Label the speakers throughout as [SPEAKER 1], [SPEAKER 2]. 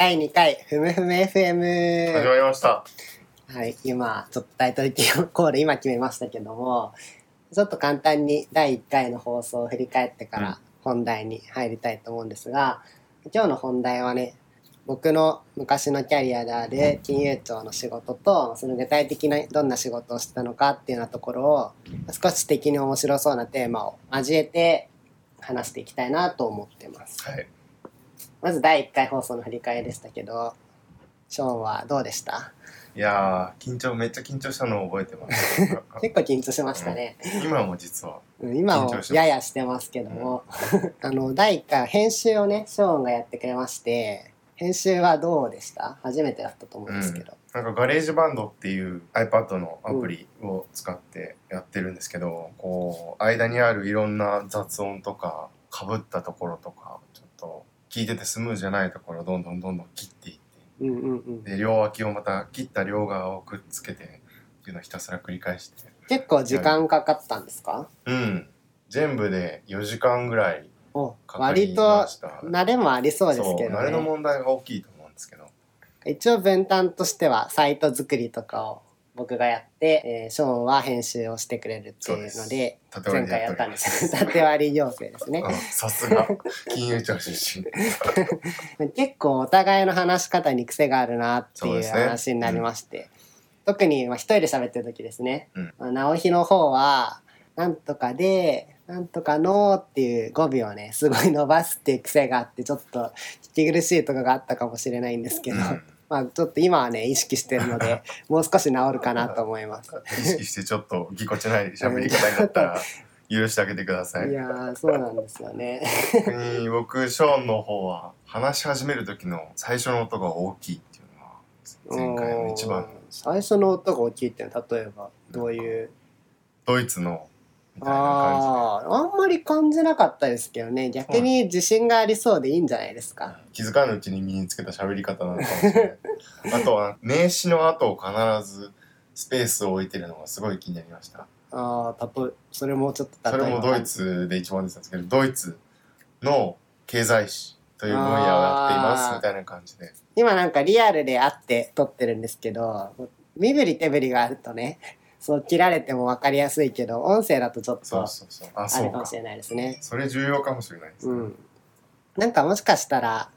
[SPEAKER 1] 第2回、ふむふむ FM。
[SPEAKER 2] 始まりました。
[SPEAKER 1] はい、今、ちょっとタイトルコール今決めましたけども、ちょっと簡単に第1回の放送を振り返ってか
[SPEAKER 2] うん
[SPEAKER 1] ら本題に入りたいと思うんですが、今日の本題はね、僕の昔のキャリアである金融庁の仕事と、その具体的などんな仕事をしてたのかっていうようなところを、少し的に面白そうなテーマを交えて話していきたいなと思ってます。
[SPEAKER 2] はい。
[SPEAKER 1] まず第1回放送の振り返りでしたけど、ショーンはどうでした？
[SPEAKER 2] いやー、緊張、めっちゃ緊張したのを覚えてます。
[SPEAKER 1] 結構緊張しましたね。
[SPEAKER 2] 今も実は。
[SPEAKER 1] うん今も
[SPEAKER 2] 緊張してます
[SPEAKER 1] ややしてますけども、あの、第1回編集をね、ショーンがやってくれまして、編集はどうでした？初めてだったと思うんですけど。
[SPEAKER 2] なんか GarageBand っていう iPad のアプリを使ってやってるんですけど、こう、間にあるいろんな雑音とか、被ったところとか、聞いててスムーズじゃないところをどんどんどんどん切っていって、
[SPEAKER 1] うんうんうん。
[SPEAKER 2] で、両脇をまた切った両側をくっつけて、っていうのをひたすら繰り返して。
[SPEAKER 1] 結構時間かかったんですか？
[SPEAKER 2] うん。全部で4時間ぐらい
[SPEAKER 1] お
[SPEAKER 2] かかり
[SPEAKER 1] 割と
[SPEAKER 2] ました。
[SPEAKER 1] 慣れもありそうですけど
[SPEAKER 2] そう慣れの
[SPEAKER 1] ね。
[SPEAKER 2] 問題が大きいと思うんですけど。
[SPEAKER 1] 一応分担としてはサイト作りとかを僕がやって、えーショーンは編集をしてくれるっていうので、前回やったん
[SPEAKER 2] りで
[SPEAKER 1] す。
[SPEAKER 2] す。
[SPEAKER 1] 縦割り行政ですね。
[SPEAKER 2] うんさすが。金融庁出身。
[SPEAKER 1] 結構お互いの話し方に癖があるなっていう話になりまして、特にまあ一人で喋ってる時ですね、
[SPEAKER 2] うん。
[SPEAKER 1] まあ直日の方は「なんとかで」「なんとかの」っていう語尾をねすごい伸ばすっていう癖があってちょっと聞き苦しいとこがあったかもしれないんですけど、
[SPEAKER 2] うん
[SPEAKER 1] まあちょっと今はね意識してるので もう少し治るかなと思います。
[SPEAKER 2] 意識してちょっとぎこちない喋り方になったら許してあげてください。
[SPEAKER 1] いやーそうなんですよね。
[SPEAKER 2] 逆に僕、ショーンの方は話し始める時の最初の音が大きいっていうのが前回の一番
[SPEAKER 1] うん最初の音が大きいっていうのは例えばどういう？
[SPEAKER 2] ドイツのみたいな
[SPEAKER 1] ああーあんまり感じなかったですけどね逆に自信がありそうでいいんじゃないですか、
[SPEAKER 2] 気づかぬうちに身につけた喋り方なのかもしれない。あとは名詞の後を必ずスペースを置いてるのがすごい気になりました。
[SPEAKER 1] ああ例えそれもちょっと
[SPEAKER 2] それもドイツで一番出てたんですけど、ドイツの経済史という分野をやっていますみたいな感じで。
[SPEAKER 1] 今なんかリアルで会って撮ってるんですけど身振り手振りがあるとねそう切られても分かりやすいけど音声だとちょっと
[SPEAKER 2] そうそう。あ、
[SPEAKER 1] あ
[SPEAKER 2] そうか
[SPEAKER 1] れかもし。れないですね
[SPEAKER 2] それ重要かもしれないですね。
[SPEAKER 1] うんなんかもしかしたら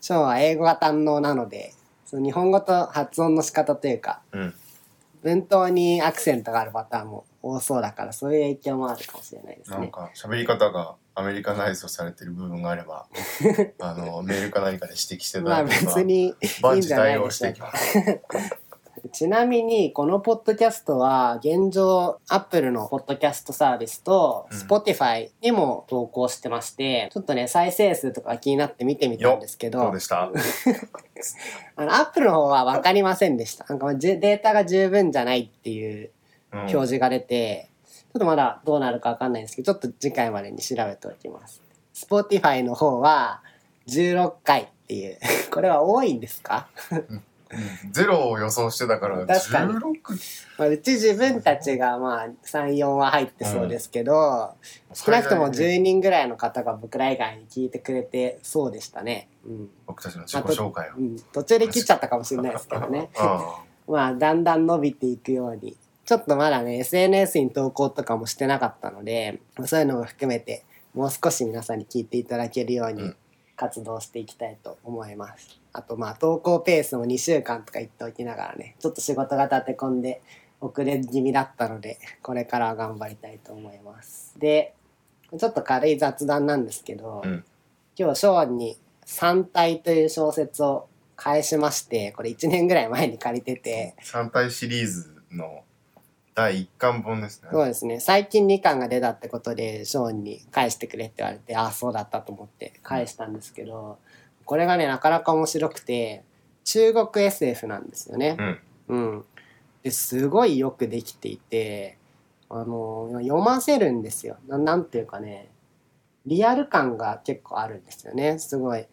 [SPEAKER 1] ショーンは英語が堪能なのでその日本語と発音の仕方というか
[SPEAKER 2] うん。
[SPEAKER 1] 文頭にアクセントがあるパターンも多そうだからそういう影響もあるかもしれないですね。
[SPEAKER 2] なんか喋り方がアメリカナイズされてる部分があれば、あの、メールか何かで指摘していた
[SPEAKER 1] まあ
[SPEAKER 2] だければ、
[SPEAKER 1] 別にいいんじゃないでか。ちなみにこのポッドキャストは現状 Apple のポッドキャストサービスと
[SPEAKER 2] うん。
[SPEAKER 1] Spotify にも投稿してまして、ちょっとね再生数とか気になって見てみたんですけど
[SPEAKER 2] どうでした？
[SPEAKER 1] あの Apple の方は分かりませんでした。なんかデータが十分じゃないっていう
[SPEAKER 2] うん。
[SPEAKER 1] 表示が出て、ちょっとまだどうなるか分かんないんですけどちょっと次回までに調べておきます。Spotify の方は16回っていう。これは多いんですか？
[SPEAKER 2] うんゼロを予想してたから、
[SPEAKER 1] 確かに
[SPEAKER 2] 16
[SPEAKER 1] まあ、うち自分たちがまあ34は入ってそうですけど、少なくとも10人ぐらいの方が僕ら以外に聞いてくれてそうでしたね。うん。
[SPEAKER 2] 僕たちの自己紹介を
[SPEAKER 1] う。ん、途中で切っちゃったかもしれないですけどね。
[SPEAKER 2] あ
[SPEAKER 1] まあ、だんだん伸びていくように。ちょっとまだね、SNS に投稿とかもしてなかったので、そういうのも含めて、もう少し皆さんに聞いていただけるように
[SPEAKER 2] うん
[SPEAKER 1] 活動していきたいと思います。あとまあ、投稿ペースも2週間とか言っておきながらね、ちょっと仕事が立て込んで遅れ気味だったので、これからは頑張りたいと思います。で、ちょっと軽い雑談なんですけど、
[SPEAKER 2] うん
[SPEAKER 1] 今日ショーンに「三体」という小説を返しましてこれ1年ぐらい前に借りてて
[SPEAKER 2] あ3体シリーズの第1巻本ですね。
[SPEAKER 1] そうですね最近2巻が出たってことでショーンに返してくれって言われてああそうだったと思って返したんですけどこれがねなかなか面白くて中国 SF なんですよね。
[SPEAKER 2] うん。
[SPEAKER 1] うん、ですごいよくできていてあの読ませるんですよななんていうかねリアル感が結構あるんですよねすごい。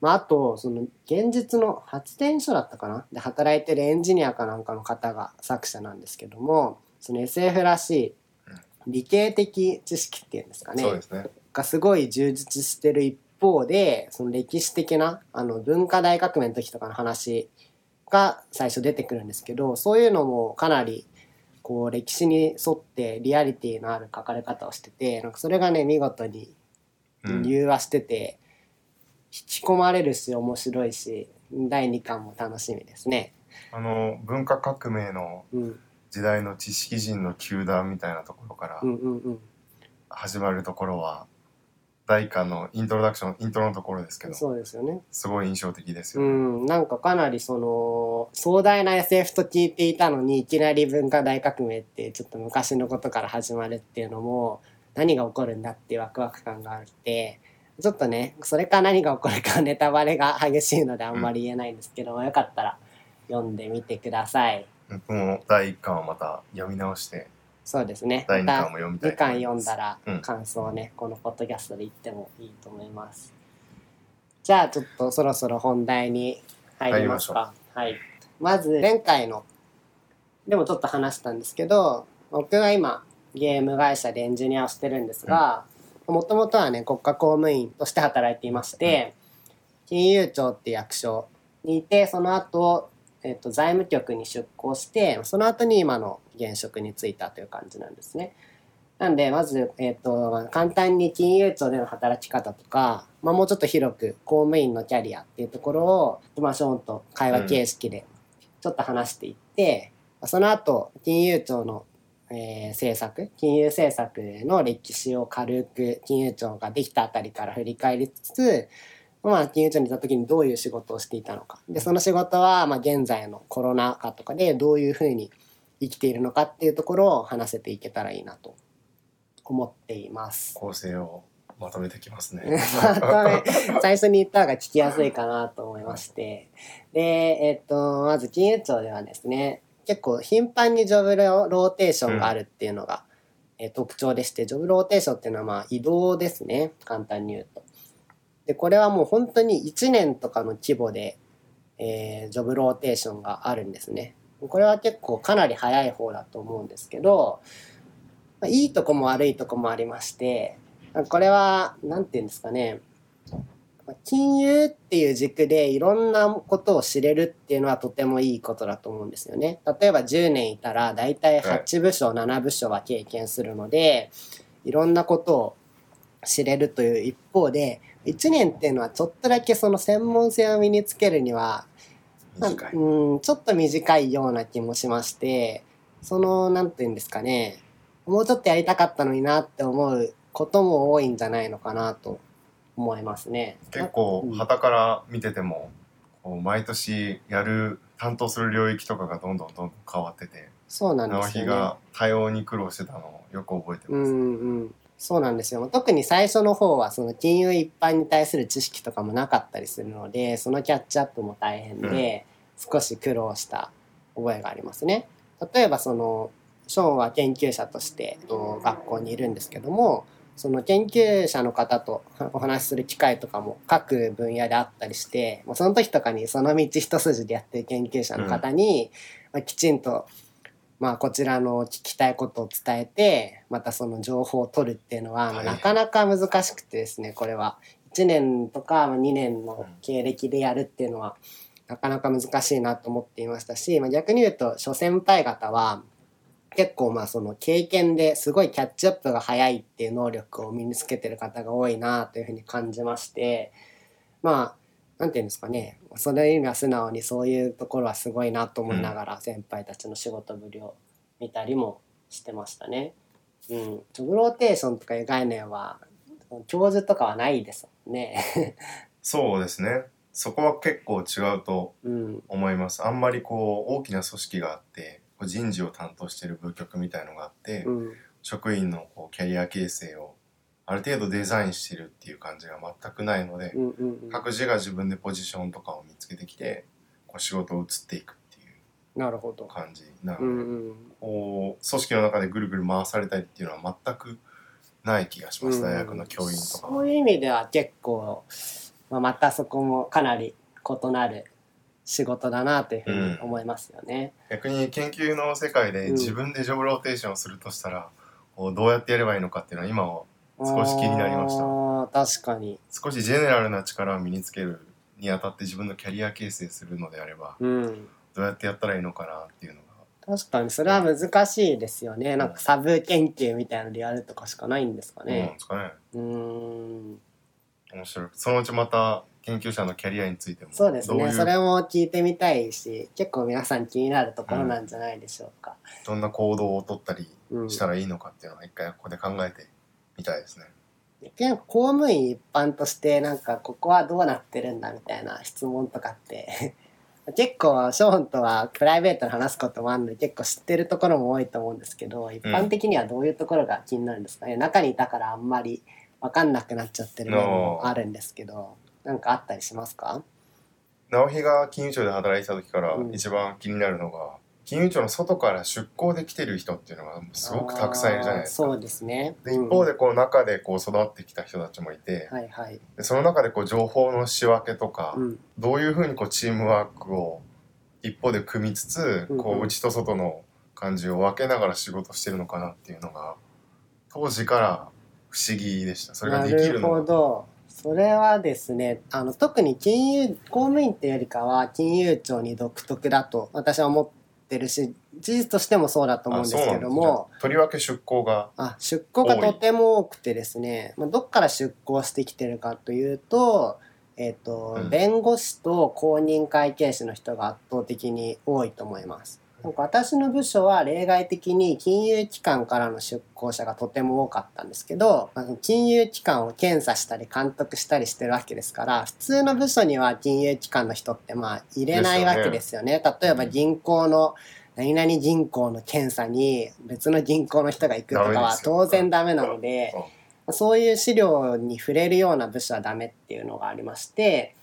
[SPEAKER 1] まあ、あとその現実の発電所だったかなで働いてるエンジニアかなんかの方が作者なんですけどもその SF らしい理系的知識っていうんですかね
[SPEAKER 2] そうですね。
[SPEAKER 1] がすごい充実してる一方方でその歴史的なあの文化大革命の時とかの話が最初出てくるんですけどそういうのもかなりこう歴史に沿ってリアリティのある書かれ方をしててなんかそれがね見事に
[SPEAKER 2] うん
[SPEAKER 1] 融和してて、引き込まれるし面白いし第2巻も楽しみですね。
[SPEAKER 2] あの文化革命の
[SPEAKER 1] うん、
[SPEAKER 2] 時代の知識人の球団みたいなところから
[SPEAKER 1] うんうんうん
[SPEAKER 2] 始まるところは第一巻のイントロダクションイントロのところですけど
[SPEAKER 1] そうですよね。
[SPEAKER 2] すごい印象的です
[SPEAKER 1] う
[SPEAKER 2] よね。
[SPEAKER 1] ん、なんかかなりその壮大な SF と聞いていたのにいきなり文化大革命ってちょっと昔のことから始まるっていうのも何が起こるんだっていうワクワク感があってちょっとねそれから何が起こるかネタバレが激しいのであんまり言えないんですけど、よかったら読んでみてください。
[SPEAKER 2] 僕も第一巻をまた読み直して
[SPEAKER 1] そうですね。
[SPEAKER 2] 第二
[SPEAKER 1] また
[SPEAKER 2] 巻も読みたい
[SPEAKER 1] 2巻
[SPEAKER 2] と思います
[SPEAKER 1] 読んだら
[SPEAKER 2] うん
[SPEAKER 1] 感想をね、このポッドキャストで言ってもいいと思います。じゃあちょっとそろそろ本題に入りますか。はい。まず前回のでもちょっと話したんですけど僕が今ゲーム会社でエンジニアをしてるんですがもともとはね国家公務員として働いていまして、金融庁って役所にいてその後、えっと財務局に出向してその後に今の現職に就いたという感じなんですね。なんでまず、えっと簡単に金融庁での働き方とか、まあ、もうちょっと広く公務員のキャリアっていうところをまあショーンと会話形式でちょっと話していって、その後金融庁の、えー政策金融政策の歴史を軽く金融庁ができたあたりから振り返りつつ、まあ、金融庁にいた時にどういう仕事をしていたのかでその仕事はまあ現在のコロナ禍とかでどういうふうに生きているのかっていうところを話せていけたらいいなと思っています。
[SPEAKER 2] 構成をまとめてきますね。
[SPEAKER 1] まとめ最初に言った方が聞きやすいかなと思いましてでえっとまず金融庁ではですね結構頻繁にジョブロローテーションがあるっていうのが、えー特徴でしてジョブローテーションっていうのはまあ移動ですね簡単に言うと。でこれはもう本当に1年とかの規模で、えージョブローテーションがあるんですね。これは結構かなり早い方だと思うんですけど、まあ、いいとこも悪いとこもありましてこれは何て言うんですかねまあ金融っていう軸でいろんなことを知れるっていうのはとてもいいことだと思うんですよね。例えば10年いたら大体8部署、7部署は経験するのでいろんなことを知れるという一方で1年っていうのはちょっとだけその専門性を身につけるには
[SPEAKER 2] 短い。
[SPEAKER 1] うん、ちょっと短いような気もしましてそのなんていうんですかねもうちょっとやりたかったのになって思うことも多いんじゃないのかなと思いますね。
[SPEAKER 2] 結構
[SPEAKER 1] うん
[SPEAKER 2] 旗から見ててもこう毎年やる担当する領域とかがどんどんどんどん変わってて
[SPEAKER 1] そうなんで
[SPEAKER 2] 直
[SPEAKER 1] すよね。
[SPEAKER 2] 日が対応に苦労してたのをよく覚えてます。
[SPEAKER 1] うんうんそうなんですよ。特に最初の方はその金融一般に対する知識とかもなかったりするのでそのキャッチアップも大変で、少し苦労した覚えがありますね。例えばそのショーンは研究者としてと学校にいるんですけどもその研究者の方と お話しする機会とかも各分野であったりしてもうその時とかにその道一筋でやってる研究者の方に、まあ、きちんとまあ、こちらの聞きたいことを伝えてまたその情報を取るっていうのは、なかなか難しくてですねこれは。1年とかまあ2年の経歴でやるっていうのはなかなか難しいなと思っていましたし、まあ、逆に言うと諸先輩方は結構まあその経験ですごいキャッチアップが早いっていう能力を身につけてる方が多いなというふうに感じましてまあなんていうんですかねそれには素直にそういうところはすごいなと思いながら先輩たちの仕事ぶりを見たりもしてましたね。うん、ジョブローテーションとかいう概念は教授とかはないですもんね。
[SPEAKER 2] そうですね。そこは結構違うと
[SPEAKER 1] うん、
[SPEAKER 2] 思います。あんまりこう大きな組織があって人事を担当してる部局みたいのがあって、
[SPEAKER 1] うん、
[SPEAKER 2] 職員のこうキャリア形成をある程度デザインしてるっていう感じが全くないので、
[SPEAKER 1] うん、うん、うん。
[SPEAKER 2] 各自が自分でポジションとかを見つけてきてこう仕事を移っていくっていう
[SPEAKER 1] なるほど。
[SPEAKER 2] 感じなので、
[SPEAKER 1] うん、うん。
[SPEAKER 2] こう組織の中でぐるぐる回されたりっていうのは全くない気がします、
[SPEAKER 1] うん
[SPEAKER 2] 大学の教員とかは。
[SPEAKER 1] そういう意味では結構、まあ、またそこもかなり異なる仕事だなというふうに思いますよね。
[SPEAKER 2] 逆に研究の世界で
[SPEAKER 1] うん
[SPEAKER 2] 自分でジョブローテーションをするとしたら、こうどうやってやればいいのかっていうのは今は少し気になりました
[SPEAKER 1] 確かに。
[SPEAKER 2] 少しジェネラルな力を身につけるにあたって自分のキャリア形成するのであれば
[SPEAKER 1] うん。
[SPEAKER 2] どうやってやったらいいのかなっていうのが
[SPEAKER 1] 確かにそれは難しいですよね。なんかサブ研究みたいなのでやるとかしかないんですか
[SPEAKER 2] どうなん
[SPEAKER 1] ね
[SPEAKER 2] で。すかね
[SPEAKER 1] うーん。
[SPEAKER 2] 面白いそのうちまた研究者のキャリアについても
[SPEAKER 1] そうですね。それも聞いてみたいし、結構皆さん気になるところなんじゃないでしょうか。
[SPEAKER 2] どんな行動を取ったり
[SPEAKER 1] うん。
[SPEAKER 2] したらいいのかっていうのは一回ここで考えてみたいですね。
[SPEAKER 1] 結構公務員一般としてなんかここはどうなってるんだみたいな質問とかって 結構ショーンとはプライベートで話すこともあるので結構知ってるところも多いと思うんですけど一般的にはどういうところが気になるんですかね、中にいたからあんまり分かんなくなっちゃってる面もあるんですけどなんかあったりしますか？
[SPEAKER 2] 直日が金融庁で働いてた時から
[SPEAKER 1] うん。
[SPEAKER 2] 一番気になるのが、金融庁の外から出向で来てる人っていうのがすごくたくさんいるじゃないですか。
[SPEAKER 1] そうですね。
[SPEAKER 2] で
[SPEAKER 1] うん
[SPEAKER 2] 一方でこう中でこう育ってきた人たちもいて、
[SPEAKER 1] はいはい。
[SPEAKER 2] でその中でこう情報の仕分けとか、
[SPEAKER 1] うん。
[SPEAKER 2] どういうふうにこうチームワークを一方で組みつつ、
[SPEAKER 1] うんうん
[SPEAKER 2] こう内と外の感じを分けながら仕事してるのかなっていうのが当時から不思議でしたそれが
[SPEAKER 1] な
[SPEAKER 2] できる
[SPEAKER 1] るほ
[SPEAKER 2] のが
[SPEAKER 1] ど。それはですね、あの特に金融公務員っていうよりかは金融庁に独特だと私は思ってるし、事実としてもそうだと思うんですけども、
[SPEAKER 2] あとりわけ出向が
[SPEAKER 1] あ出向がとても多くてですね、まあ、どっから出向してきてるかというと、えっ、と、
[SPEAKER 2] うん。
[SPEAKER 1] 弁護士と公認会計士の人が圧倒的に多いと思います。なんか私の部署は例外的に金融機関からの出向者がとても多かったんですけど、まあ金融機関を検査したり監督したりしてるわけですから、普通の部署には金融機関の人ってまあ入れないわけですよね。例えば銀行の何々銀行の検査に別の銀行の人が行くとかは当然ダメなので、そういう資料に触れるような部署はダメっていうのがありまして、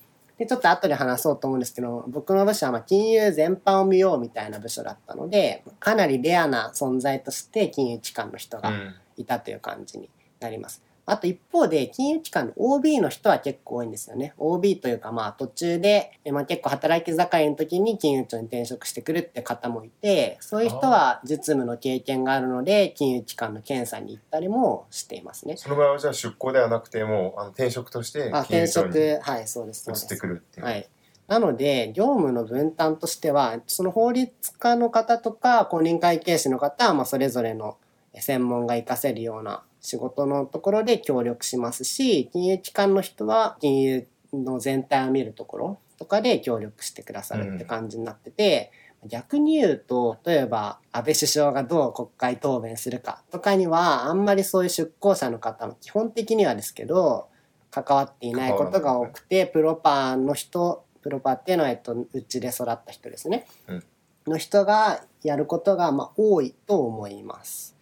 [SPEAKER 1] で、ちょっと後で話そうと思うんですけど、僕の部署はまあ金融全般を見ようみたいな部署だったので、かなりレアな存在として金融機関の人が
[SPEAKER 2] うん
[SPEAKER 1] いたという感じになります。あと一方で金融機関の OB の人は結構多いんですよね。OB というかまあ途中で、えまあ、結構働き盛りの時に金融庁に転職してくるって方もいて、そういう人は実務の経験があるので金融機関の検査に行ったりもしていますね。
[SPEAKER 2] その場合はじゃあ出向ではなくてもうあの転職として金融庁に
[SPEAKER 1] 職、はい、そうです。そう
[SPEAKER 2] 移って。くるっていう。
[SPEAKER 1] はい。なので、業務の分担としては、その法律家の方とか公認会計士の方は、まあ、それぞれの専門が活かせるような仕事のところで協力しますし、金融機関の人は金融の全体を見るところとかで協力してくださるって感じになってて、逆に言うと、例えば安倍首相がどう国会答弁するかとかには、あんまりそういう出向者の方も基本的にはですけど、関わっていないことが多くて、プロパーの人、プロパーっていうのは、えっと、うちで育った人ですね。
[SPEAKER 2] うん
[SPEAKER 1] の人がやることが、まあ、多いと思います。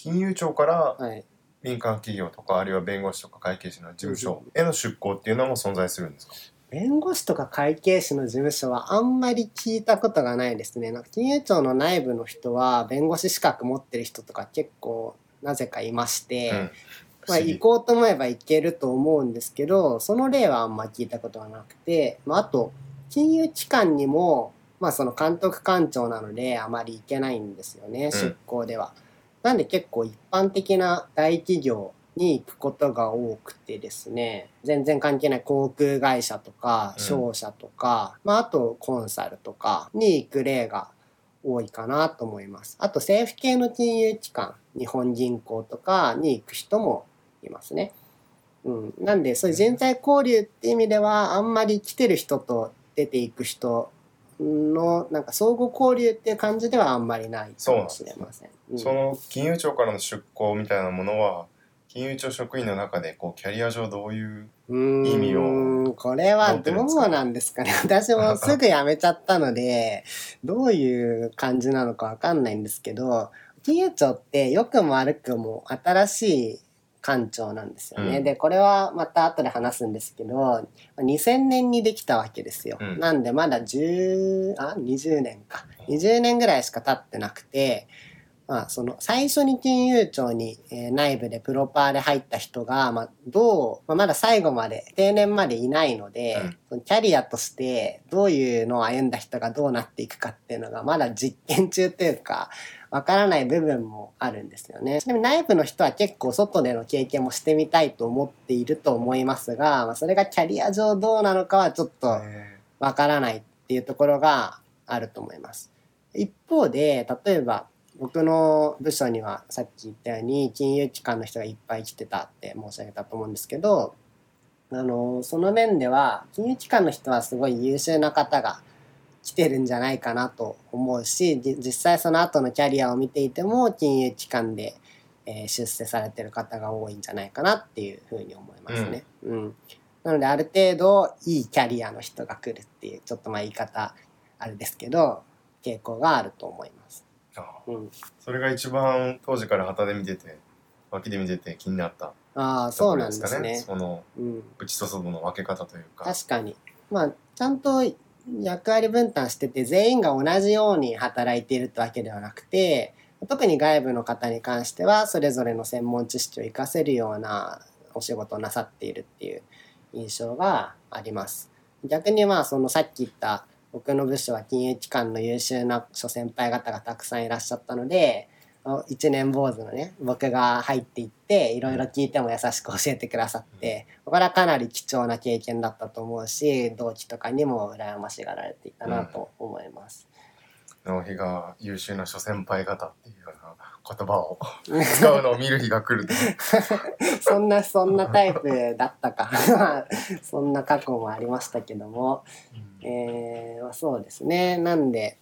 [SPEAKER 2] 金融庁から
[SPEAKER 1] はい。
[SPEAKER 2] 民間企業とかあるいは弁護士とか会計士の事務所への出向っていうのも存在するんですか？
[SPEAKER 1] 弁護士とか会計士の事務所はあんまり聞いたことがないですね。なんか金融庁の内部の人は弁護士資格持ってる人とか結構なぜかいまして、
[SPEAKER 2] うん
[SPEAKER 1] まあ行こうと思えば行けると思うんですけど、その例はあんま聞いたことがなくて、まああと、金融機関にも、まあその監督官庁なのであまり行けないんですよね、出向では。なんで結構一般的な大企業に行くことが多くてですね、全然関係ない航空会社とか、
[SPEAKER 2] うん
[SPEAKER 1] 商社とか、まああとコンサルとかに行く例が多いかなと思います。あと政府系の金融機関、日本銀行とかに行く人もいますね。うん。なんで、そういう人材交流っていう意味では、あんまり来てる人と出ていく人の、なんか相互交流っていう感じではあんまりないかもしれません。うん
[SPEAKER 2] その金融庁からの出向みたいなものは金融庁職員の中でこうキャリア上どういう意味を
[SPEAKER 1] これはどうなんですかね。私もすぐ辞めちゃったので、どういう感じなのかわかんないんですけど、金融庁って良くも悪くも新しい官庁なんですよね。
[SPEAKER 2] うん
[SPEAKER 1] で、これはまた後で話すんですけど、2000年にできたわけですよ。
[SPEAKER 2] うん
[SPEAKER 1] なんでまだ10、あ、20年か。20年ぐらいしか経ってなくて、まあ、その最初に金融庁に、えー内部でプロパーで入った人が、まあ、どう、まあ、まだ最後まで定年までいないので、
[SPEAKER 2] うん
[SPEAKER 1] そのキャリアとしてどういうのを歩んだ人がどうなっていくかっていうのがまだ実験中というかわからない部分もあるんですよね。ちなみに内部の人は結構外での経験もしてみたいと思っていると思いますが、まあ、それがキャリア上どうなのかはちょっと
[SPEAKER 2] え
[SPEAKER 1] わからないっていうところがあると思います。一方で、例えば僕の部署にはさっき言ったように金融機関の人がいっぱい来てたって申し上げたと思うんですけど、あの、その面では金融機関の人はすごい優秀な方が来てるんじゃないかなと思うし、じ実際その後のキャリアを見ていても金融機関で、えー出世されてる方が多いんじゃないかなっていうふうに思いますね。うん。なのである程度いいキャリアの人が来るっていうちょっとまあ言い方あれですけど傾向があると思います。
[SPEAKER 2] あ
[SPEAKER 1] うん、
[SPEAKER 2] それが一番当時から旗で見てて脇で見てて気になった。
[SPEAKER 1] ああそうなんです
[SPEAKER 2] か
[SPEAKER 1] ね。
[SPEAKER 2] その
[SPEAKER 1] うん、
[SPEAKER 2] 内と外の分け方というか。
[SPEAKER 1] 確かに。まあちゃんと役割分担してて全員が同じように働いているってわけではなくて特に外部の方に関してはそれぞれの専門知識を活かせるようなお仕事をなさっているっていう印象があります。逆にまあそのさっき言った僕の部署は金融機関の優秀な諸先輩方がたくさんいらっしゃったので一年坊主のね僕が入っていっていろいろ聞いても優しく教えてくださってこれはかなり貴重な経験だったと思うし同期とかにも羨ましがられていたなと思います。
[SPEAKER 2] の日が優秀な諸先輩方っていうような言葉を 使うのを見る日が来ると。
[SPEAKER 1] そんなそんなタイプだったか。そんな過去もありましたけども、えーまあ、そうですね。なんで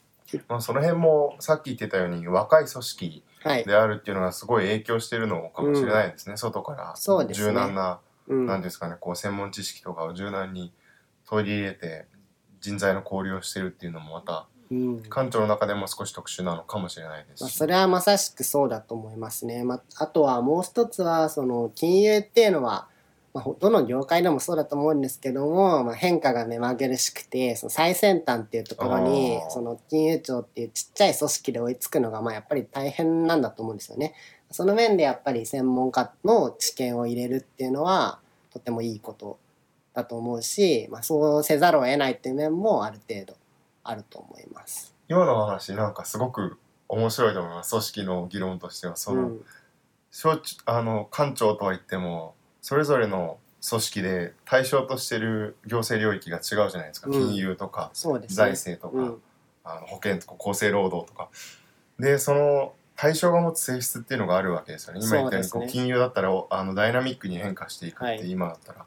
[SPEAKER 2] まあその辺もさっき言ってたように若い組織
[SPEAKER 1] はい、
[SPEAKER 2] であるっていうのがすごい影響してるのかもしれないですね、外から。柔軟な
[SPEAKER 1] うん。
[SPEAKER 2] なんですかねこう専門知識とかを柔軟に取り入れて人材の交流をしてるっていうのもまた
[SPEAKER 1] うん。
[SPEAKER 2] 館長の中でも少し特殊なのかもしれないです
[SPEAKER 1] まあ、
[SPEAKER 2] し、
[SPEAKER 1] それはまさしくそうだと思いますね。まあ、あとはもう一つはその金融っていうのは、まあ、ほどの業界でもそうだと思うんですけども、まあ、変化が目まぐるしくてその最先端っていうところにその金融庁っていうちっちゃい組織で追いつくのがまあやっぱり大変なんだと思うんですよね。その面でやっぱり専門家の知見を入れるっていうのはとてもいいことだと思うし、まあ、そうせざるを得ないっていう面もある程度あると思います。
[SPEAKER 2] 今の話なんかすごく面白いと思います組織の議論としてはその、
[SPEAKER 1] うん
[SPEAKER 2] あの官庁とは言ってもそれぞれの組織で対象としてる行政領域が違うじゃないですか、
[SPEAKER 1] うん。
[SPEAKER 2] 金融とか
[SPEAKER 1] ね。
[SPEAKER 2] 財政とか、
[SPEAKER 1] うん。
[SPEAKER 2] あの保険とか厚生労働とか。でその対象が持つ性質っていうのがあるわけですよね。今言ったようにこう金融だったらおあのダイナミックに変化していくって
[SPEAKER 1] はい。
[SPEAKER 2] 今だったら、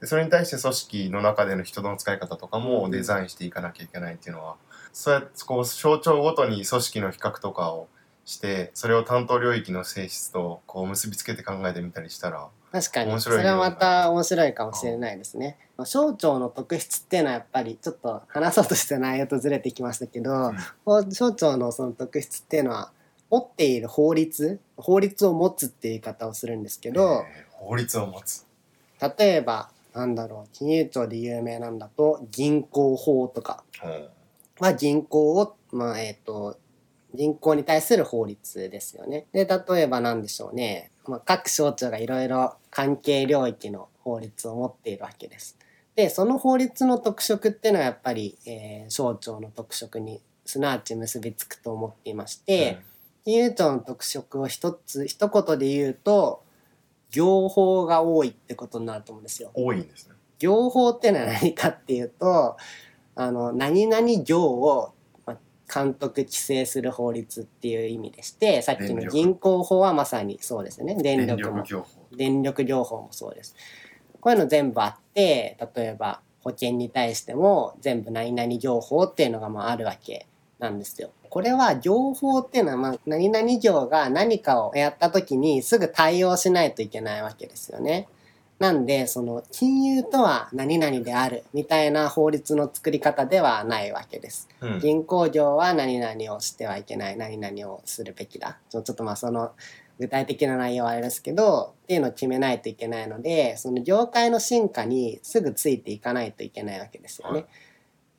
[SPEAKER 2] でそれに対して組織の中での人の使い方とかも
[SPEAKER 1] うん。
[SPEAKER 2] デザインしていかなきゃいけないっていうのは、そうやってこう省庁ごとに組織の比較とかをしてそれを担当領域の性質とこう結びつけて考えてみたりしたら
[SPEAKER 1] 確かに。それはまた面白いかもしれないですね。まあ省庁の特質っていうのはやっぱりちょっと話そうとして内容とずれてきましたけど、
[SPEAKER 2] ん。
[SPEAKER 1] 法省庁のその特質っていうのは持っている法律法律を持つっていう言い方をするんですけど、
[SPEAKER 2] えー。法律を持つ。
[SPEAKER 1] 例えばなんだろう金融庁で有名なんだと銀行法とか。
[SPEAKER 2] うん。
[SPEAKER 1] は銀行を、まあえっと銀行に対する法律ですよね。で例えばなんでしょうね、まあ、各省庁がいろいろ関係領域の法律を持っているわけです。でその法律の特色っていうのはやっぱり、えー省庁の特色にすなわち結びつくと思っていまして、金融庁の特色を一つ一言で言うと業法が多いってことになると思うんですよ。
[SPEAKER 2] 多いんですね。
[SPEAKER 1] 業法っていうのは何かっていうとあの何々業をまあ監督規制する法律っていう意味でしてさっきの銀行法はまさにそうですね。電
[SPEAKER 2] 電
[SPEAKER 1] 力も。電力業法もそうです。こういうの全部あって例えば保険に対しても全部何々業法っていうのがまああるわけなんですよ。これは業法っていうのはまあ何々業が何かをやった時にすぐ対応しないといけないわけですよねなんでその金融とは何々であるみたいな法律の作り方ではないわけです。
[SPEAKER 2] うん。
[SPEAKER 1] 銀行業は何々をしてはいけない何々をするべきだ。ちょっとまあその具体的な内容はあれですけどっていうのを決めないといけないのでその業界の進化にすぐついていかないといけないわけですよね。
[SPEAKER 2] はい。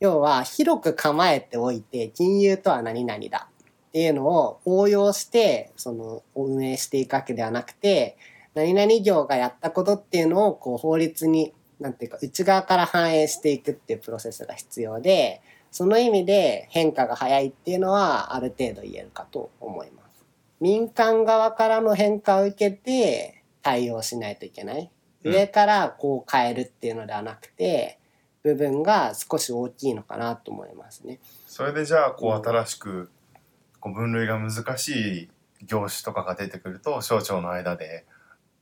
[SPEAKER 1] 要は広く構えておいて金融とは何々だっていうのを応用してその運営していくわけではなくて何々業がやったことっていうのをこう法律になんていうか内側から反映していくっていうプロセスが必要でその意味で変化が早いっていうのはある程度言えるかと思います。民間側からの変化を受けて対応しないといけない。
[SPEAKER 2] うん
[SPEAKER 1] 上からこう変えるっていうのではなくて部分が少し大きいのかなと思いますね。
[SPEAKER 2] それでじゃあこう新しくこう分類が難しい業種とかが出てくると省庁の間で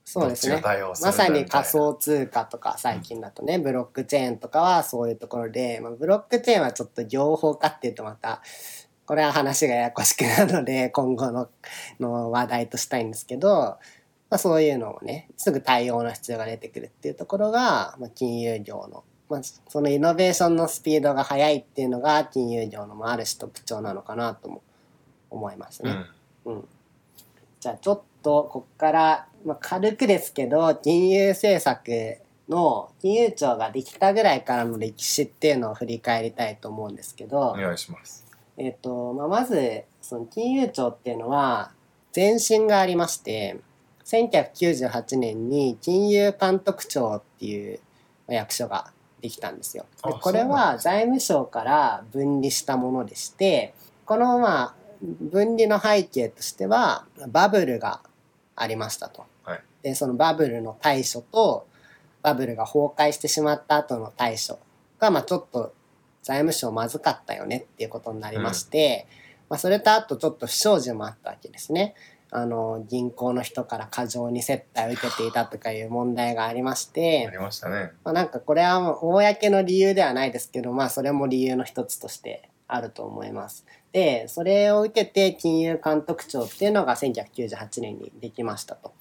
[SPEAKER 1] そうですね。まさに仮想通貨とか最近だとね、ブロックチェーンとかはそういうところで、まあ、ブロックチェーンはちょっと情報化っていうとまたこれは話がややこしくなるので 今後のの話題としたいんですけど、まあ、そういうのをねすぐ対応の必要が出てくるっていうところが、まあ、金融業の、まあ、そのイノベーションのスピードが速いっていうのが金融業のまあある種特徴なのかなとも思いますね。
[SPEAKER 2] うん。
[SPEAKER 1] うん、じゃあちょっとこっから、まあ、軽くですけど金融政策の金融庁ができたぐらいからの歴史っていうのを振り返りたいと思うんですけど
[SPEAKER 2] お、願いします
[SPEAKER 1] えっとまあ、まずその金融庁っていうのは前身がありまして1998年に金融監督庁っていうまあ役所ができたんですよ。で
[SPEAKER 2] あ
[SPEAKER 1] これは財務省から分離したものでしてこのまあ分離の背景としてはバブルがありましたと。そのバブルの対処とバブルが崩壊してしまった後の対処がまあちょっと財務省まずかったよねっていうことになりまして、まあ、それとあとちょっと不祥事もあったわけですね。あの銀行の人から過剰に接待を受けていたとかいう問題がありまして、
[SPEAKER 2] ありましたね
[SPEAKER 1] まあ、なんかこれはもう公の理由ではないですけどまあそれも理由の一つとしてあると思います。でそれを受けて金融監督庁っていうのが1998年にできましたと。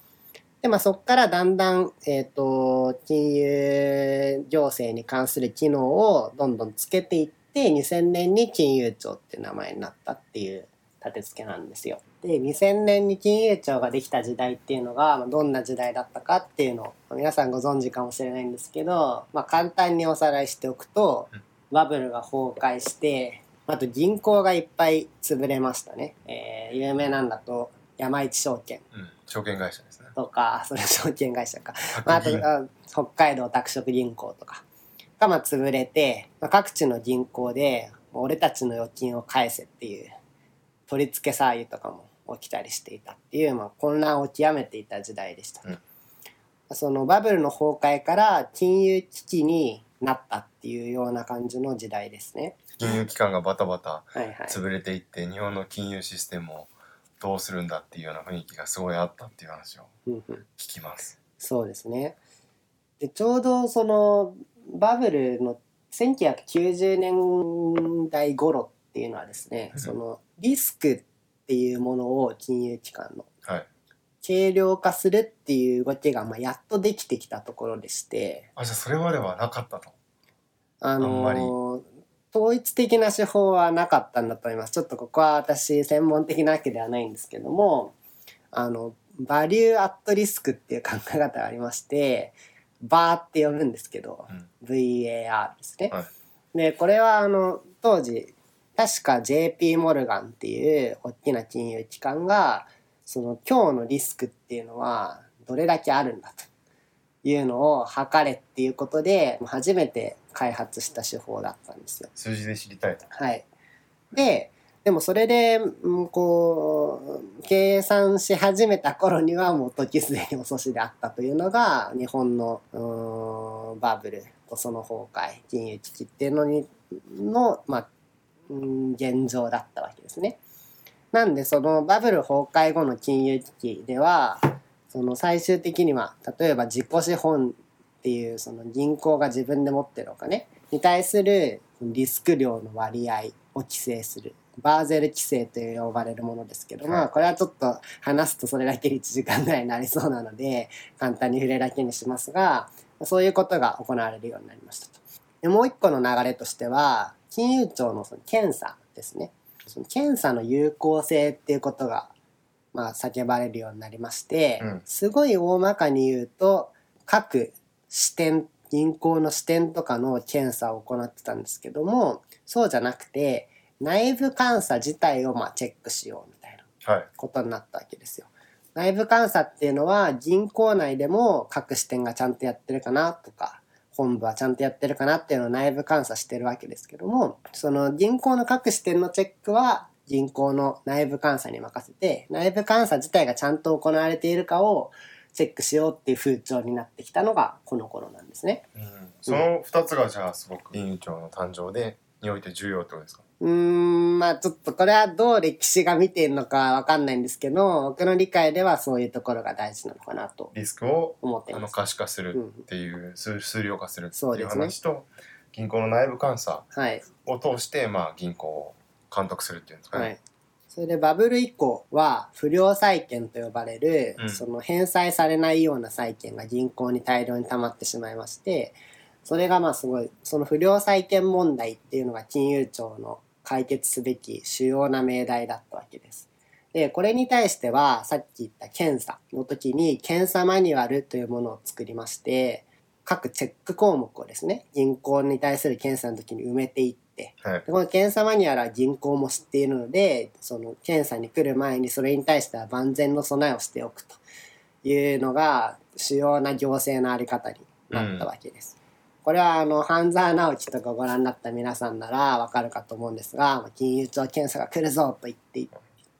[SPEAKER 1] でまあそこからだんだん、えー、と金融行政に関する機能をどんどんつけていって2000年に金融庁っていう名前になったっていう立て付けなんですよ。で2000年に金融庁ができた時代っていうのがまあどんな時代だったかっていうのをまあ皆さんご存知かもしれないんですけど、まあ、簡単におさらいしておくと
[SPEAKER 2] うん
[SPEAKER 1] バブルが崩壊してあと銀行がいっぱい潰れましたね。えー有名なんだと山一証券
[SPEAKER 2] うん証券会社ですね。
[SPEAKER 1] とかそれ証券会社か。まあ、あとあ北海道拓殖銀行とかがまあ潰れて、まあ、各地の銀行で俺たちの預金を返せっていう取り付け騒ぎとかも起きたりしていたっていう、まあ、混乱を極めていた時代でした、
[SPEAKER 2] うん。
[SPEAKER 1] そのバブルの崩壊から金融危機になったっていうような感じの時代ですね。
[SPEAKER 2] 金融機関がバタバタ
[SPEAKER 1] はいはい、
[SPEAKER 2] 潰れていって日本の金融システムをどうするんだっていうような雰囲気がすごいあったっていう話を聞きます。
[SPEAKER 1] そうですね。でちょうどそのバブルの1990年代頃っていうのはですね、
[SPEAKER 2] うん。
[SPEAKER 1] そのリスクっていうものを金融機関の
[SPEAKER 2] はい。
[SPEAKER 1] 軽量化するっていう動きがまあやっとできてきたところでして、
[SPEAKER 2] あじゃあそれまではなかったと。
[SPEAKER 1] あの
[SPEAKER 2] あんまり
[SPEAKER 1] 統一的な手法はなかったんだと思います。ちょっとここは私専門的なわけではないんですけども、あの、バリューアットリスクっていう考え方がありまして、バーって呼ぶんですけど、
[SPEAKER 2] うん
[SPEAKER 1] VAR ですね。
[SPEAKER 2] はい
[SPEAKER 1] で、これはあの、当時、確か JP モルガンっていう大きな金融機関が、その今日のリスクっていうのはどれだけあるんだというのを測れっていうことで、初めて開発した手法だったんですよ。
[SPEAKER 2] 数字で知りたいと
[SPEAKER 1] はい。で、でもそれで、うんこう、計算し始めた頃にはもう時すでに遅しであったというのが、日本のうーんバブルとその崩壊、金融危機っていうのに、の、まあ、うん現状だったわけですね。なんで、そのバブル崩壊後の金融危機では、その最終的には、例えば自己資本っていうその銀行が自分で持ってるお金に対するリスク量の割合を規制する。バーゼル規制という呼ばれるものですけども、
[SPEAKER 2] はい
[SPEAKER 1] これはちょっと話すとそれだけで1時間ぐらいになりそうなので、簡単に触れだけにしますが、そういうことが行われるようになりましたと。でもう一個の流れとしては、金融庁のその検査ですね。その検査の有効性っていうことが、まあ、叫ばれるようになりまして、
[SPEAKER 2] うん
[SPEAKER 1] すごい大まかに言うと、各支店、銀行の支店とかの検査を行ってたんですけども、そうじゃなくて、内部監査自体をまあチェックしようみたいな
[SPEAKER 2] はい。
[SPEAKER 1] ことになったわけですよ。内部監査っていうのは銀行内でも各支店がちゃんとやってるかなとか本部はちゃんとやってるかなっていうのを内部監査してるわけですけどもその銀行の各支店のチェックは銀行の内部監査に任せて内部監査自体がちゃんと行われているかをチェックしようっていう風潮になってきたのがこの頃なんですね。
[SPEAKER 2] うん、その2つがじゃあすごく金融庁の誕生でにおいて重要ってことですか？
[SPEAKER 1] うーん、まあちょっとこれはどう歴史が見ているのかわかんないんですけど、僕の理解ではそういうところが大事なのかなと
[SPEAKER 2] リスクをあの。可視化するっていう、数数量化するっていう話と、銀行の内部監査
[SPEAKER 1] はい。
[SPEAKER 2] を通して、まあ、銀行を監督するっていうんですかね。
[SPEAKER 1] はい。それでバブル以降は不良債権と呼ばれる、
[SPEAKER 2] うん
[SPEAKER 1] その返済されないような債権が銀行に大量に溜まってしまいまして、それがまあすごい、その不良債権問題っていうのが金融庁の解決すべき主要な命題だったわけです。で、これに対しては、さっき言った検査の時に、検査マニュアルというものを作りまして、各チェック項目をですね、銀行に対する検査の時に埋めていって、
[SPEAKER 2] はい。
[SPEAKER 1] でこの検査マニュアルは銀行も知っているので、その検査に来る前にそれに対しては万全の備えをしておくというのが主要な行政のあり方になったわけです。これはあの半沢直樹とかご覧になった皆さんならわかるかと思うんですが、まあ金融庁検査が来るぞと言っていっ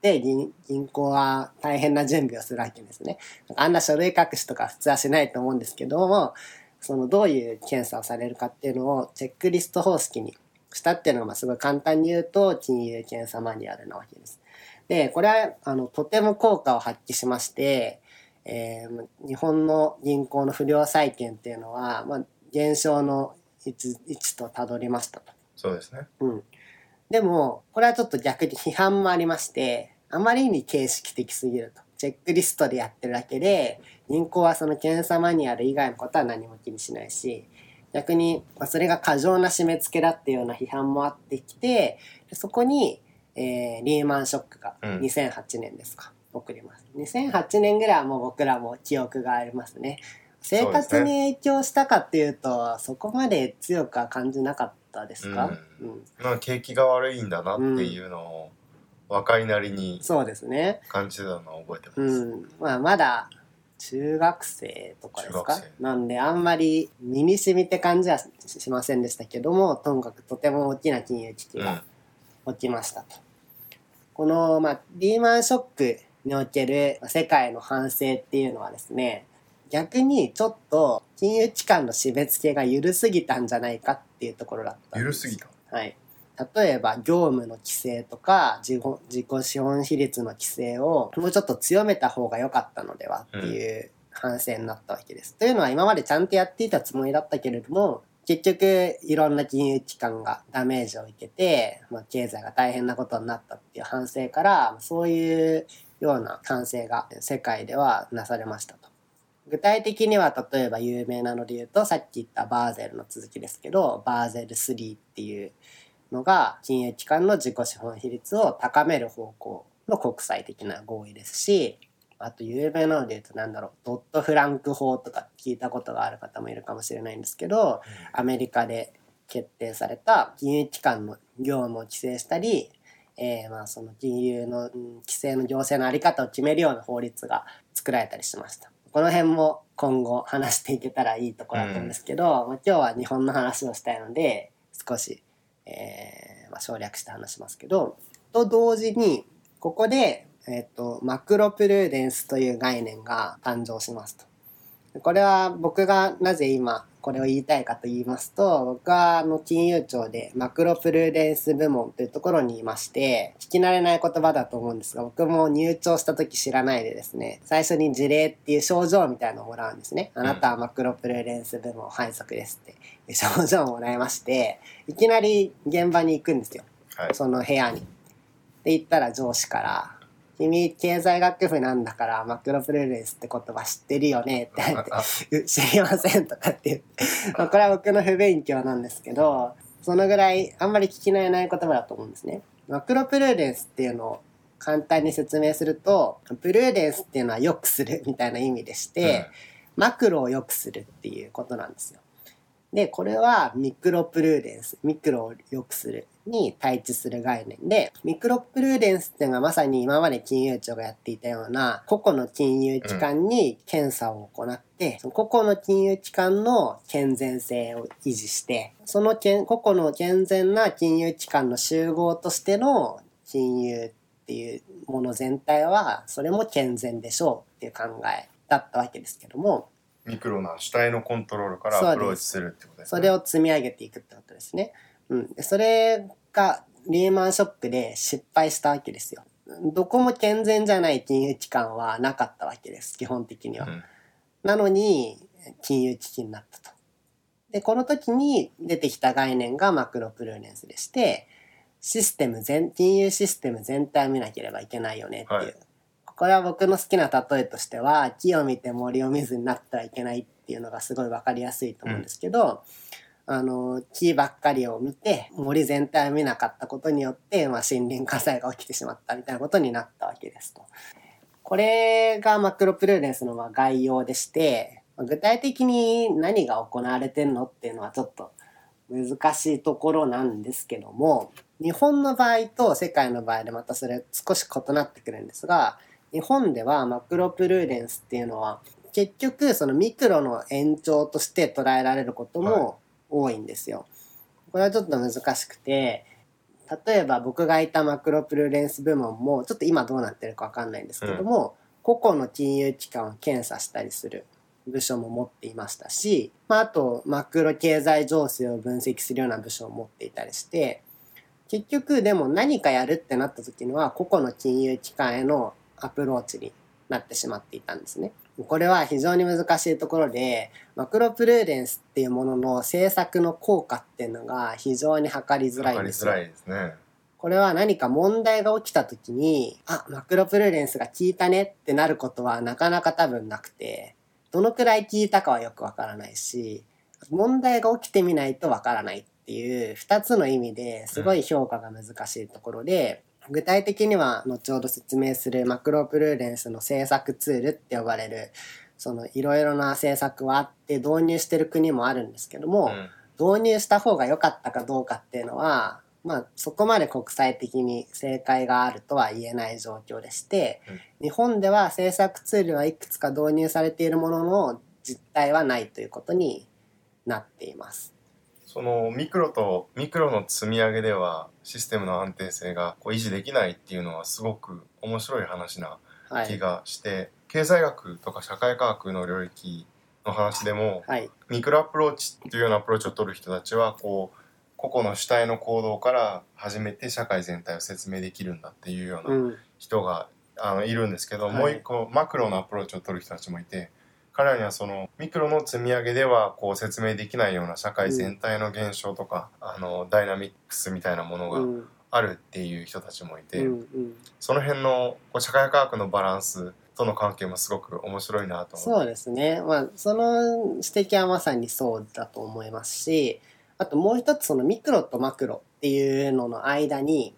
[SPEAKER 1] て銀銀行は大変な準備をするわけですね。あんな書類隠しとか普通はしないと思うんですけども、そのどういう検査をされるかっていうのをチェックリスト方式にしたっていうのがまあすごい簡単に言うと金融検査マニュアルなわけです。で、これはあのとても効果を発揮しまして、えー日本の銀行の不良債権っていうのは、まあ、減少の位置とたどりましたと。
[SPEAKER 2] そうですね。
[SPEAKER 1] うん。でも、これはちょっと逆に批判もありまして、あまりに形式的すぎると。チェックリストでやってるだけで、銀行はその検査マニュアル以外のことは何も気にしないし、逆に、まあ、それが過剰な締め付けだっていうような批判もあってきて、でそこに、えーリーマンショックが
[SPEAKER 2] うん
[SPEAKER 1] 2008年ですか、起こります。2008年ぐらいはもう僕らも記憶がありますね。生活に影響したかっていうと、そこまで強くは感じなかったですか、
[SPEAKER 2] うん
[SPEAKER 1] うん
[SPEAKER 2] まあ、景気が悪いんだなっていうのを若いなりに
[SPEAKER 1] そうですね。
[SPEAKER 2] 感じてたのを覚えてます。
[SPEAKER 1] うん。まあ、まだ中学生とかですか？なんで、あんまり身に染みて感じはししませんでしたけども、ともかくとても大きな金融危機が起きましたと。この、まあ、リーマンショックにおけるまあ世界の反省っていうのはですね、逆にちょっと金融機関の締め付けが緩すぎたんじゃないかっていうところだった
[SPEAKER 2] 緩すぎた。
[SPEAKER 1] はい。例えば業務の規制とか自己資本比率の規制をもうちょっと強めた方が良かったのではっていう反省になったわけです。というのは今までちゃんとやっていたつもりだったけれども結局いろんな金融機関がダメージを受けて、まあ、経済が大変なことになったっていう反省からそういうような反省が世界ではなされましたと。具体的には例えば有名なので言うとさっき言ったバーゼルの続きですけどバーゼル3っていうのが金融機関の自己資本比率を高める方向の国際的な合意ですしあと有名なので言うとなんだろうドットフランク法とか聞いたことがある方もいるかもしれないんですけどアメリカで決定された金融機関の業務を規制したり、えーまあその金融のうん規制の行政の在り方を決めるような法律が作られたりしました。この辺も今後話していけたらいいところだと思うんですけど、まあ、今日は日本の話をしたいので少し、えーまあ、省略して話しますけどと同時にここで、えっとマクロプルーデンスという概念が誕生しますと。これは僕がなぜ今これを言いたいかと言いますと僕はあの金融庁でマクロプルーデンス部門というところにいまして聞き慣れない言葉だと思うんですが僕も入庁した時知らないでですね最初に事例っていう症状みたいのをもらうんですねあなたはマクロプルーデンス部門配属ですって症状をもらいましていきなり現場に行くんですよ
[SPEAKER 2] はい。
[SPEAKER 1] その部屋に。で行ったら上司から「君経済学部なんだからマクロプルーデンスって言葉知ってるよね」って言われて知りませんとかって言って、まあ、これは僕の不勉強なんですけど、そのぐらいあんまり聞き慣れない言葉だと思うんですね。マクロプルーデンスっていうのを簡単に説明すると、プルーデンスっていうのは良くするみたいな意味でして、マクロを良くするっていうことなんですよ。で、これはミクロプルーデンス、ミクロを良くするに対峙する概念で、ミクロプルーデンスっていうのがまさに今まで金融庁がやっていたような、個々の金融機関に検査を行って、その個々の金融機関の健全性を維持して、そのけん個々の健全な金融機関の集合としての金融っていうもの全体は、それも健全でしょうっていう考えだったわけですけども、
[SPEAKER 2] ミクロな主体のコントロールからアプローチするってことですね。
[SPEAKER 1] それを積み上げていくってことですね。うん。でそれがリーマンショックで失敗したわけですよ。どこも健全じゃない金融機関はなかったわけです、基本的には。
[SPEAKER 2] うん
[SPEAKER 1] なのに、金融危機になったと。で、この時に出てきた概念がマクロプルーネンスでして、システム全、金融システム全体を見なければいけないよねっていう。
[SPEAKER 2] はい
[SPEAKER 1] これは僕の好きな例えとしては、木を見て森を見ずになってはいけないっていうのがすごいわかりやすいと思うんですけど、あの、木ばっかりを見て、森全体を見なかったことによって、まあ、森林火災が起きてしまったみたいなことになったわけですと。これがマクロプルーデンスのまあ概要でして、具体的に何が行われてんのっていうのはちょっと難しいところなんですけども、日本の場合と世界の場合でまたそれ少し異なってくるんですが、日本ではマクロプルーデンスっていうのは結局そのミクロの延長として捉えられることも多いんですよ。これはちょっと難しくて、例えば僕がいたマクロプルーデンス部門もちょっと今どうなってるかわかんないんですけども、個々の金融機関を検査したりする部署も持っていましたし、まあ、あとマクロ経済情勢を分析するような部署を持っていたりして、結局でも何かやるってなった時には個々の金融機関へのアプローチになってしまっていたんですね。これは非常に難しいところで、マクロプルーデンスっていうものの政策の効果っていうのが非常に測りづらいんですよ
[SPEAKER 2] ですね。
[SPEAKER 1] これは何か問題が起きた時に、あ、マクロプルーデンスが効いたねってなることはなかなか多分なくて、どのくらい効いたかはよくわからないし、問題が起きてみないとわからないっていう二つの意味ですごい評価が難しいところで、具体的には後ほど説明するマクロプルーデンスの政策ツールって呼ばれる、そのいろいろな政策はあって導入してる国もあるんですけども、
[SPEAKER 2] うん
[SPEAKER 1] 導入した方が良かったかどうかっていうのは、まあ、そこまで国際的に正解があるとは言えない状況でして、日本では政策ツールはいくつか導入されているものの実態はないということになっています。
[SPEAKER 2] そのミクロとミクロの積み上げではシステムの安定性がこう維持できないっていうのはすごく面白い話な気
[SPEAKER 1] はい。
[SPEAKER 2] がして、経済学とか社会科学の領域の話でも
[SPEAKER 1] はい。
[SPEAKER 2] ミクロアプローチっていうようなアプローチを取る人たちはこう個々の主体の行動から始めて社会全体を説明できるんだっていうよう
[SPEAKER 1] う。
[SPEAKER 2] なん人が、あのいるんですけど、
[SPEAKER 1] はい
[SPEAKER 2] もう一個マクロのアプローチを取る人たちもいて彼らにはそのミクロの積み上げではこう説明できないような社会全体の現象とか、あのダイナミックスみたいなものが
[SPEAKER 1] うん。
[SPEAKER 2] あるっていう人たちもいて、
[SPEAKER 1] うん。うん。
[SPEAKER 2] その辺のこう社会科学のバランスとの関係もすごく面白いなと思
[SPEAKER 1] そうですね。まあ、その指摘はまさにそうだと思いますし、あともう一つそのミクロとマクロっていうのの間に、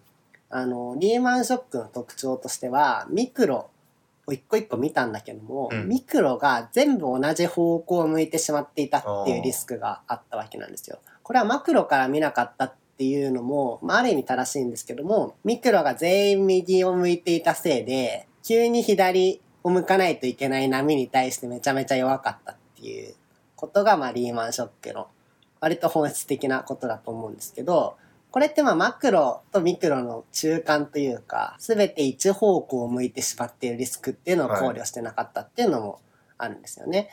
[SPEAKER 1] あの、リーマンショックの特徴としては、ミクロを一個一個見たんだけども、
[SPEAKER 2] うん
[SPEAKER 1] ミクロが全部同じ方向を向いてしまっていたっていうリスクがあったわけなんですよ。これはマクロから見なかったっていうのも、まあ、ある意味正しいんですけども、ミクロが全員右を向いていたせいで、急に左を向かないといけない波に対してめちゃめちゃ弱かったっていうことが、まあ、リーマンショックの割と本質的なことだと思うんですけど、これってまあマクロとミクロの中間というか、すべて一方向を向いてしまっているリスクっていうのを考慮してなかったっていうのもあるんですよね。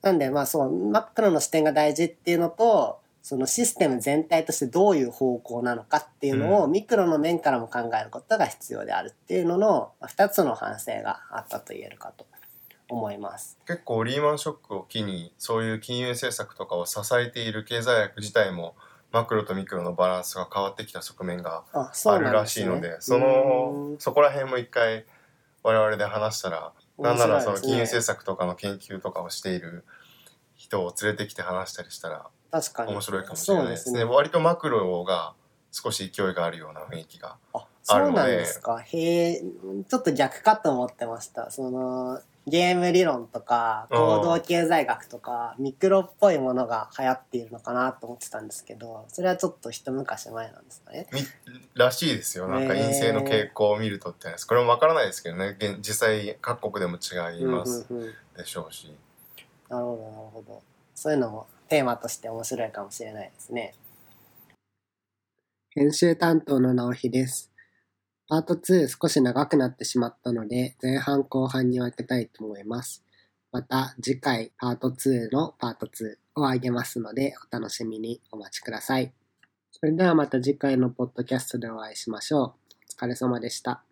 [SPEAKER 1] なんでまあそう、マクロの視点が大事っていうのと、そのシステム全体としてどういう方向なのかっていうのを、
[SPEAKER 2] う
[SPEAKER 1] ミクロの面からも考えることが必要であるっていうのの、まあ二つの反省があったと言えるかと思います。
[SPEAKER 2] 結構リーマンショックを機にそういう金融政策とかを支えている経済学自体もマクロとミクロのバランスが変わってきた側面が
[SPEAKER 1] あ、
[SPEAKER 2] るら。しいのでそのそこら辺も一回我々で話したら
[SPEAKER 1] うん
[SPEAKER 2] なんならその金融政策とかの研究とかをしている人を連れてきて話したりしたら
[SPEAKER 1] 確かに。
[SPEAKER 2] 面白いかもしれないですね
[SPEAKER 1] そう
[SPEAKER 2] 割とマクロが少し勢いがあるような雰囲気が
[SPEAKER 1] あ、
[SPEAKER 2] るので
[SPEAKER 1] なんですか。へえ、ちょっと逆かと思ってました。その、ゲーム理論とか行動経済学とかミクロっぽいものが流行っているのかなと思ってたんですけどそれはちょっと一昔前なんですかね。
[SPEAKER 2] みらしいですよ。なんか陰性の傾向を見るとってこれもわからないですけどね。現実際各国でも違います
[SPEAKER 1] うんうんうん
[SPEAKER 2] でしょうし、
[SPEAKER 1] なるほどなるほど。そういうのもテーマとして面白いかもしれないですね。編集担当の直樹です。パート2少し長くなってしまったので前半後半に分けたいと思います。また次回パート2のパート2をあげますのでお楽しみにお待ちください。それではまた次回のポッドキャストでお会いしましょう。お疲れ様でした。